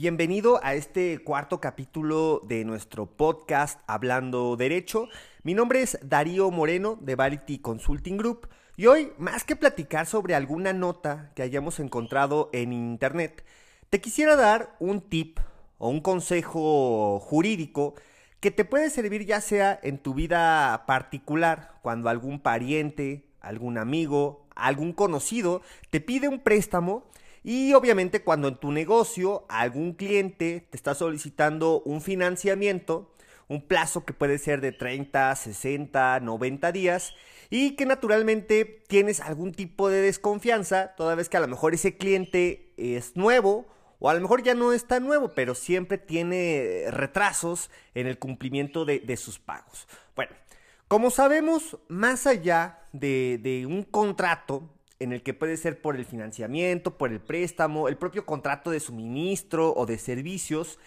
Bienvenido a este cuarto capítulo de nuestro podcast Hablando Derecho. Mi nombre es Darío Moreno de Varity Consulting Group y hoy, más que platicar sobre alguna nota que hayamos encontrado en internet, te quisiera dar un tip o un consejo jurídico que te puede servir ya sea en tu vida particular, cuando algún pariente, algún amigo, algún conocido te pide un préstamo y obviamente cuando en tu negocio algún cliente te está solicitando un financiamiento, un plazo que puede ser de 30, 60, 90 días y que naturalmente tienes algún tipo de desconfianza, toda vez que a lo mejor ese cliente es nuevo o a lo mejor ya no es tan nuevo, pero siempre tiene retrasos en el cumplimiento de, sus pagos. Bueno, como sabemos, más allá de, de un contrato, en el que puede ser por el financiamiento, por el préstamo, el propio contrato de suministro o de servicios,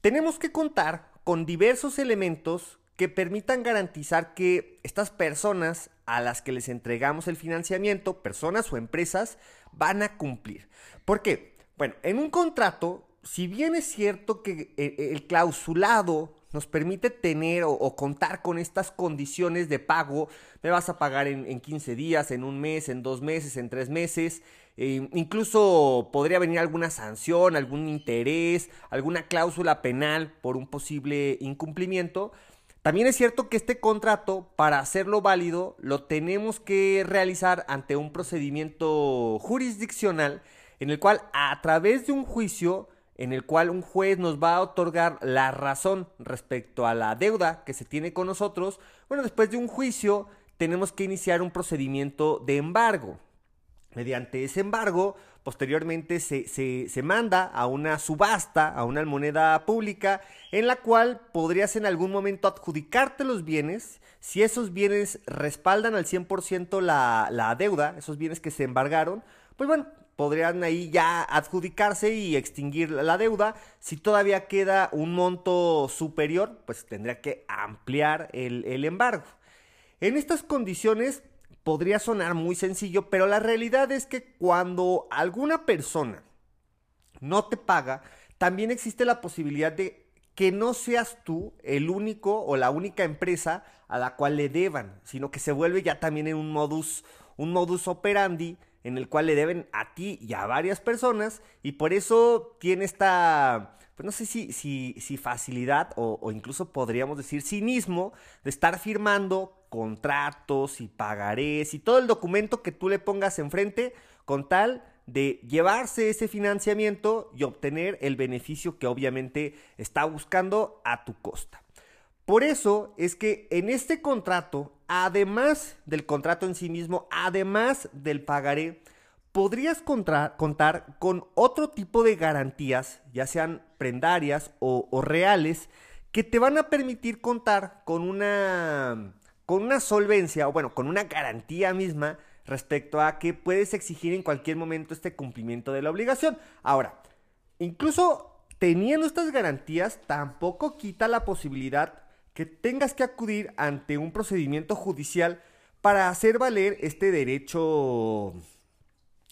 tenemos que contar con diversos elementos que permitan garantizar que estas personas a las que les entregamos el financiamiento, personas o empresas, van a cumplir. ¿Por qué? Bueno, en un contrato, si bien es cierto que eh, el clausulado nos permite tener o, contar con estas condiciones de pago. Me vas a pagar en, 15 días, en un mes, en dos meses, en tres meses. Eh, incluso podría venir alguna sanción, algún interés, alguna cláusula penal por un posible incumplimiento. También es cierto que este contrato, para hacerlo válido, lo tenemos que realizar ante un procedimiento jurisdiccional en el cual a través de un juicio en el cual un juez nos va a otorgar la razón respecto a la deuda que se tiene con nosotros, bueno, después de un juicio tenemos que iniciar un procedimiento de embargo. Mediante ese embargo, posteriormente se, se, manda a una subasta, a una moneda pública, en la cual podrías en algún momento adjudicarte los bienes. Si esos bienes respaldan al 100% la, la deuda, esos bienes que se embargaron, pues bueno, podrían ahí ya adjudicarse y extinguir la deuda. Si todavía queda un monto superior, pues tendría que ampliar el, embargo. En estas condiciones podría sonar muy sencillo, pero la realidad es que cuando alguna persona no te paga, también existe la posibilidad de que no seas tú el único o la única empresa a la cual le deban, sino que se vuelve ya también en un modus, un modus operandi en el cual le deben a ti y a varias personas y por eso tiene esta, pues no sé si, si, facilidad o, o, incluso podríamos decir cinismo de estar firmando contratos y pagarés y todo el documento que tú le pongas enfrente con tal de llevarse ese financiamiento y obtener el beneficio que obviamente está buscando a tu costa. Por eso es que en este contrato, además del contrato en sí mismo, además del pagaré, podrías contar con otro tipo de garantías, ya sean prendarias o, reales, que te van a permitir contar con una, con una solvencia, o bueno, con una garantía misma respecto a que puedes exigir en cualquier momento este cumplimiento de la obligación. Ahora, incluso teniendo estas garantías, tampoco quita la posibilidad que tengas que acudir ante un procedimiento judicial para hacer valer este derecho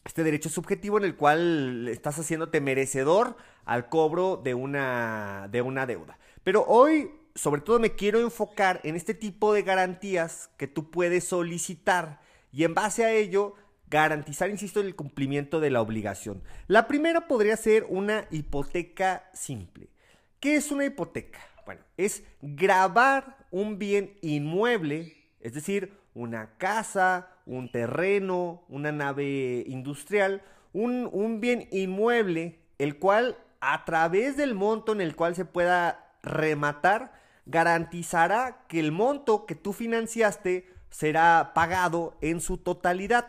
este derecho subjetivo en el cual estás haciéndote merecedor al cobro de una de una deuda. Pero hoy sobre todo me quiero enfocar en este tipo de garantías que tú puedes solicitar y en base a ello garantizar, insisto, el cumplimiento de la obligación. La primera podría ser una hipoteca simple. ¿Qué es una hipoteca? Bueno, es grabar un bien inmueble, es decir, una casa, un terreno, una nave industrial, un, un, bien inmueble, el cual a través del monto en el cual se pueda rematar, garantizará que el monto que tú financiaste será pagado en su totalidad.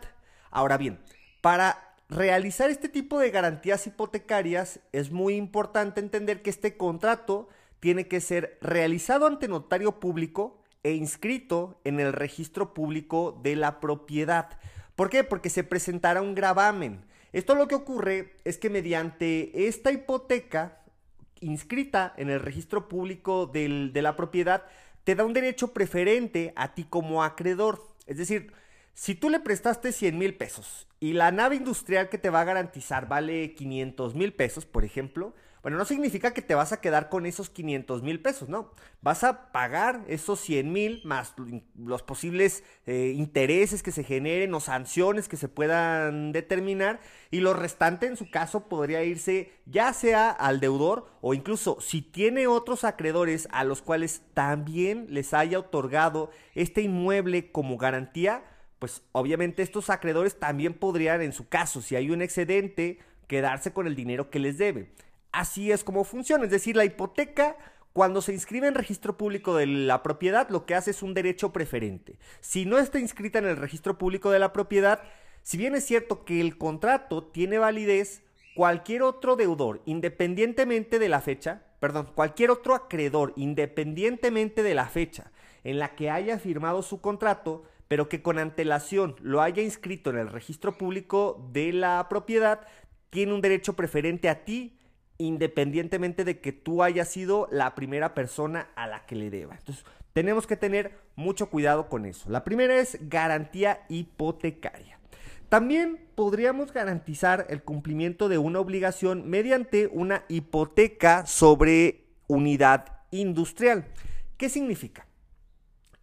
Ahora bien, para realizar este tipo de garantías hipotecarias es muy importante entender que este contrato tiene que ser realizado ante notario público e inscrito en el registro público de la propiedad. ¿Por qué? Porque se presentará un gravamen. Esto lo que ocurre es que mediante esta hipoteca inscrita en el registro público de la propiedad, te da un derecho preferente a ti como acreedor. Es decir, Si tú le prestaste 100 mil pesos y la nave industrial que te va a garantizar vale 500 mil pesos, por ejemplo, bueno, no significa que te vas a quedar con esos 500 mil pesos, no. Vas a pagar esos 100 mil más los posibles eh, intereses que se generen o sanciones que se puedan determinar y lo restante en su caso podría irse ya sea al deudor o incluso si tiene otros acreedores a los cuales también les haya otorgado este inmueble como garantía, pues obviamente estos acreedores también podrían en su caso, si hay un excedente, quedarse con el dinero que les debe. Así es como funciona, es decir, la hipoteca cuando se inscribe en registro público de la propiedad, lo que hace es un derecho preferente. Si no está inscrita en el registro público de la propiedad, si bien es cierto que el contrato tiene validez, cualquier otro deudor, independientemente de la fecha, perdón, cualquier otro acreedor, independientemente de la fecha en la que haya firmado su contrato, pero que con antelación lo haya inscrito en el registro público de la propiedad, tiene un derecho preferente a ti independientemente de que tú hayas sido la primera persona a la que le deba. Entonces, tenemos que tener mucho cuidado con eso. La primera es garantía hipotecaria. También podríamos garantizar el cumplimiento de una obligación mediante una hipoteca sobre unidad industrial. ¿Qué significa?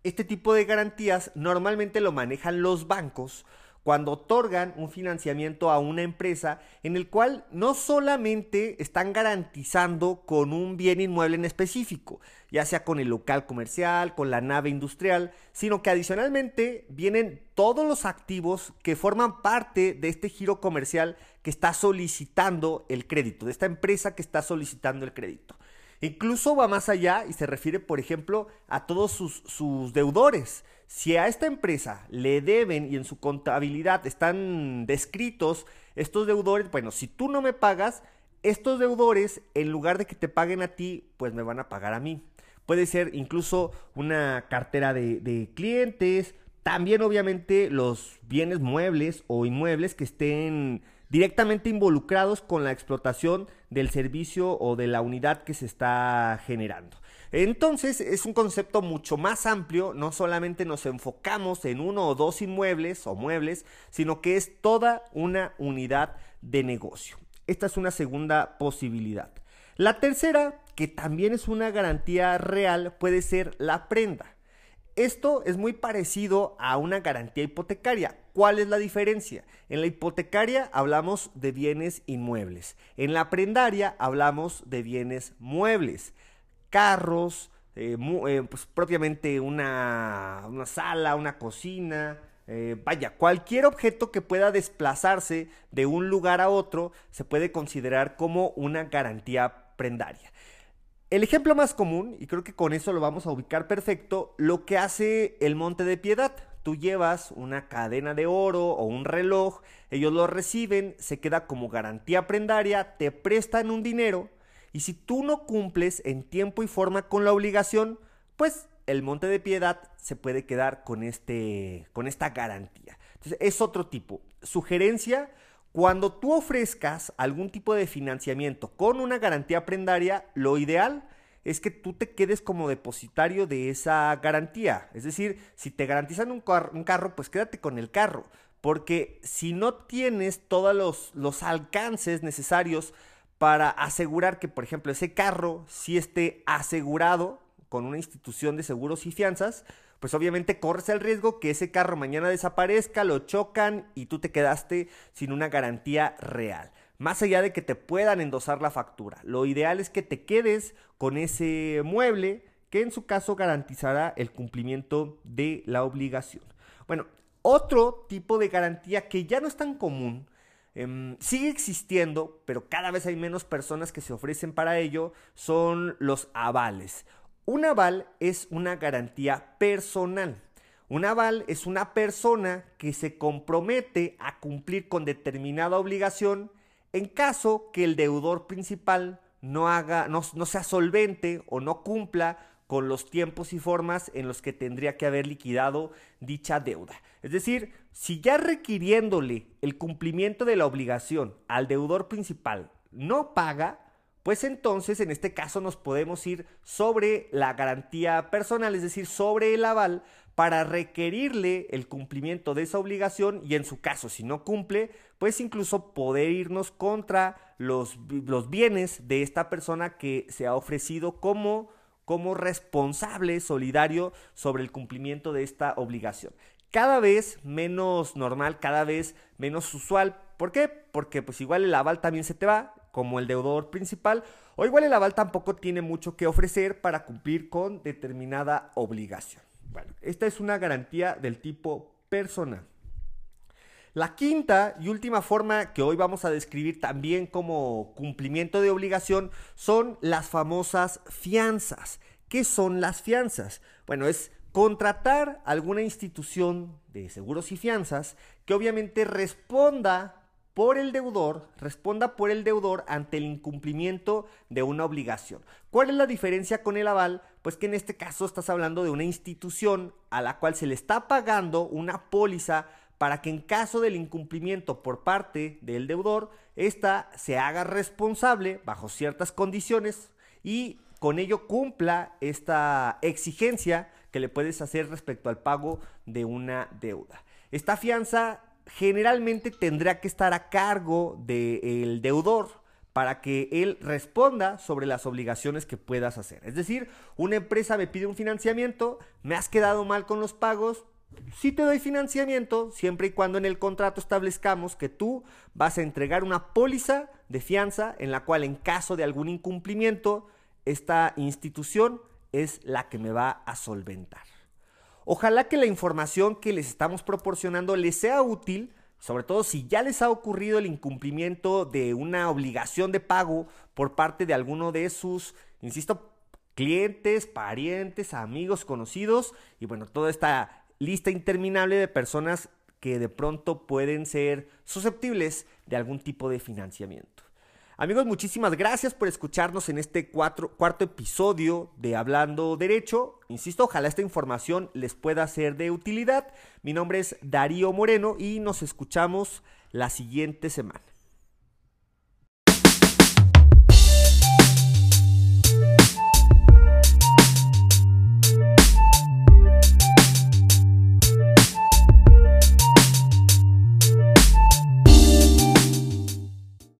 Este tipo de garantías normalmente lo manejan los bancos cuando otorgan un financiamiento a una empresa en el cual no solamente están garantizando con un bien inmueble en específico, ya sea con el local comercial, con la nave industrial, sino que adicionalmente vienen todos los activos que forman parte de este giro comercial que está solicitando el crédito, de esta empresa que está solicitando el crédito. Incluso va más allá y se refiere, por ejemplo, a todos sus, sus deudores si a esta empresa le deben y en su contabilidad están descritos estos deudores, bueno, si tú no me pagas, estos deudores, en lugar de que te paguen a ti, pues me van a pagar a mí. Puede ser incluso una cartera de, de clientes, también obviamente los bienes muebles o inmuebles que estén directamente involucrados con la explotación del servicio o de la unidad que se está generando. Entonces es un concepto mucho más amplio, no solamente nos enfocamos en uno o dos inmuebles o muebles, sino que es toda una unidad de negocio. Esta es una segunda posibilidad. La tercera, que también es una garantía real, puede ser la prenda. Esto es muy parecido a una garantía hipotecaria. ¿Cuál es la diferencia? En la hipotecaria hablamos de bienes inmuebles. En la prendaria hablamos de bienes muebles carros, eh, eh, pues propiamente una, sala, una cocina, eh, vaya, cualquier objeto que pueda desplazarse de un lugar a otro se puede considerar como una garantía prendaria. El ejemplo más común, y creo que con eso lo vamos a ubicar perfecto, lo que hace el Monte de Piedad. Tú llevas una cadena de oro o un reloj, ellos lo reciben, se queda como garantía prendaria, te prestan un dinero y si tú no cumples en tiempo y forma con la obligación, pues el Monte de Piedad se puede quedar con, este, con esta garantía. Entonces, es otro tipo. Sugerencia, cuando tú ofrezcas algún tipo de financiamiento con una garantía prendaria, lo ideal es que tú te quedes como depositario de esa garantía. Es decir, si te garantizan un, carro, pues quédate con el carro. Porque si no tienes todos los, los alcances necesarios para asegurar que, por ejemplo, ese carro sí esté asegurado con una institución de seguros y fianzas, pues obviamente corres el riesgo que ese carro mañana desaparezca, lo chocan y tú te quedaste sin una garantía real. Más allá de que te puedan endosar la factura, lo ideal es que te quedes con ese mueble que en su caso garantizará el cumplimiento de la obligación. Bueno, otro tipo de garantía que ya no es tan común, Em, sigue existiendo, pero cada vez hay menos personas que se ofrecen para ello, son los avales. Un aval es una garantía personal. Un aval es una persona que se compromete a cumplir con determinada obligación en caso que el deudor principal no haga, no sea solvente o no cumpla con los tiempos y formas en los que tendría que haber liquidado dicha deuda. Es decir, si ya requiriéndole el cumplimiento de la obligación al deudor principal no paga, pues entonces en este caso nos podemos ir sobre la garantía personal, es decir, sobre el aval, para requerirle el cumplimiento de esa obligación y en su caso, si no cumple, pues incluso poder irnos contra los, los bienes de esta persona que se ha ofrecido como, como responsable solidario sobre el cumplimiento de esta obligación. Cada vez menos normal, cada vez menos usual. ¿Por qué? Porque pues igual el aval también se te va, como el deudor principal, o igual el aval tampoco tiene mucho que ofrecer para cumplir con determinada obligación. Bueno, esta es una garantía del tipo personal. La quinta y última forma que hoy vamos a describir también como cumplimiento de obligación son las famosas fianzas. ¿Qué son las fianzas? Bueno, es contratar alguna institución de seguros y fianzas que obviamente responda por el deudor, responda por el deudor ante el incumplimiento de una obligación. ¿Cuál es la diferencia con el aval? Pues que en este caso estás hablando de una institución a la cual se le está pagando una póliza para que en caso del incumplimiento por parte del deudor, ésta se haga responsable bajo ciertas condiciones y con ello cumpla esta exigencia que le puedes hacer respecto al pago de una deuda. Esta fianza generalmente tendrá que estar a cargo del deudor para que él responda sobre las obligaciones que puedas hacer. Es decir, una empresa me pide un financiamiento, me has quedado mal con los pagos, sí te doy financiamiento siempre y cuando en el contrato establezcamos que tú vas a entregar una póliza de fianza en la cual en caso de algún incumplimiento, esta institución es la que me va a solventar. Ojalá que la información que les estamos proporcionando les sea útil, sobre todo si ya les ha ocurrido el incumplimiento de una obligación de pago por parte de alguno de sus, insisto, clientes, parientes, amigos, conocidos y bueno, toda esta lista interminable de personas que de pronto pueden ser susceptibles de algún tipo de financiamiento. Amigos, muchísimas gracias por escucharnos en este cuarto episodio de Hablando Derecho. Insisto, ojalá esta información les pueda ser de utilidad. Mi nombre es Darío Moreno y nos escuchamos la siguiente semana.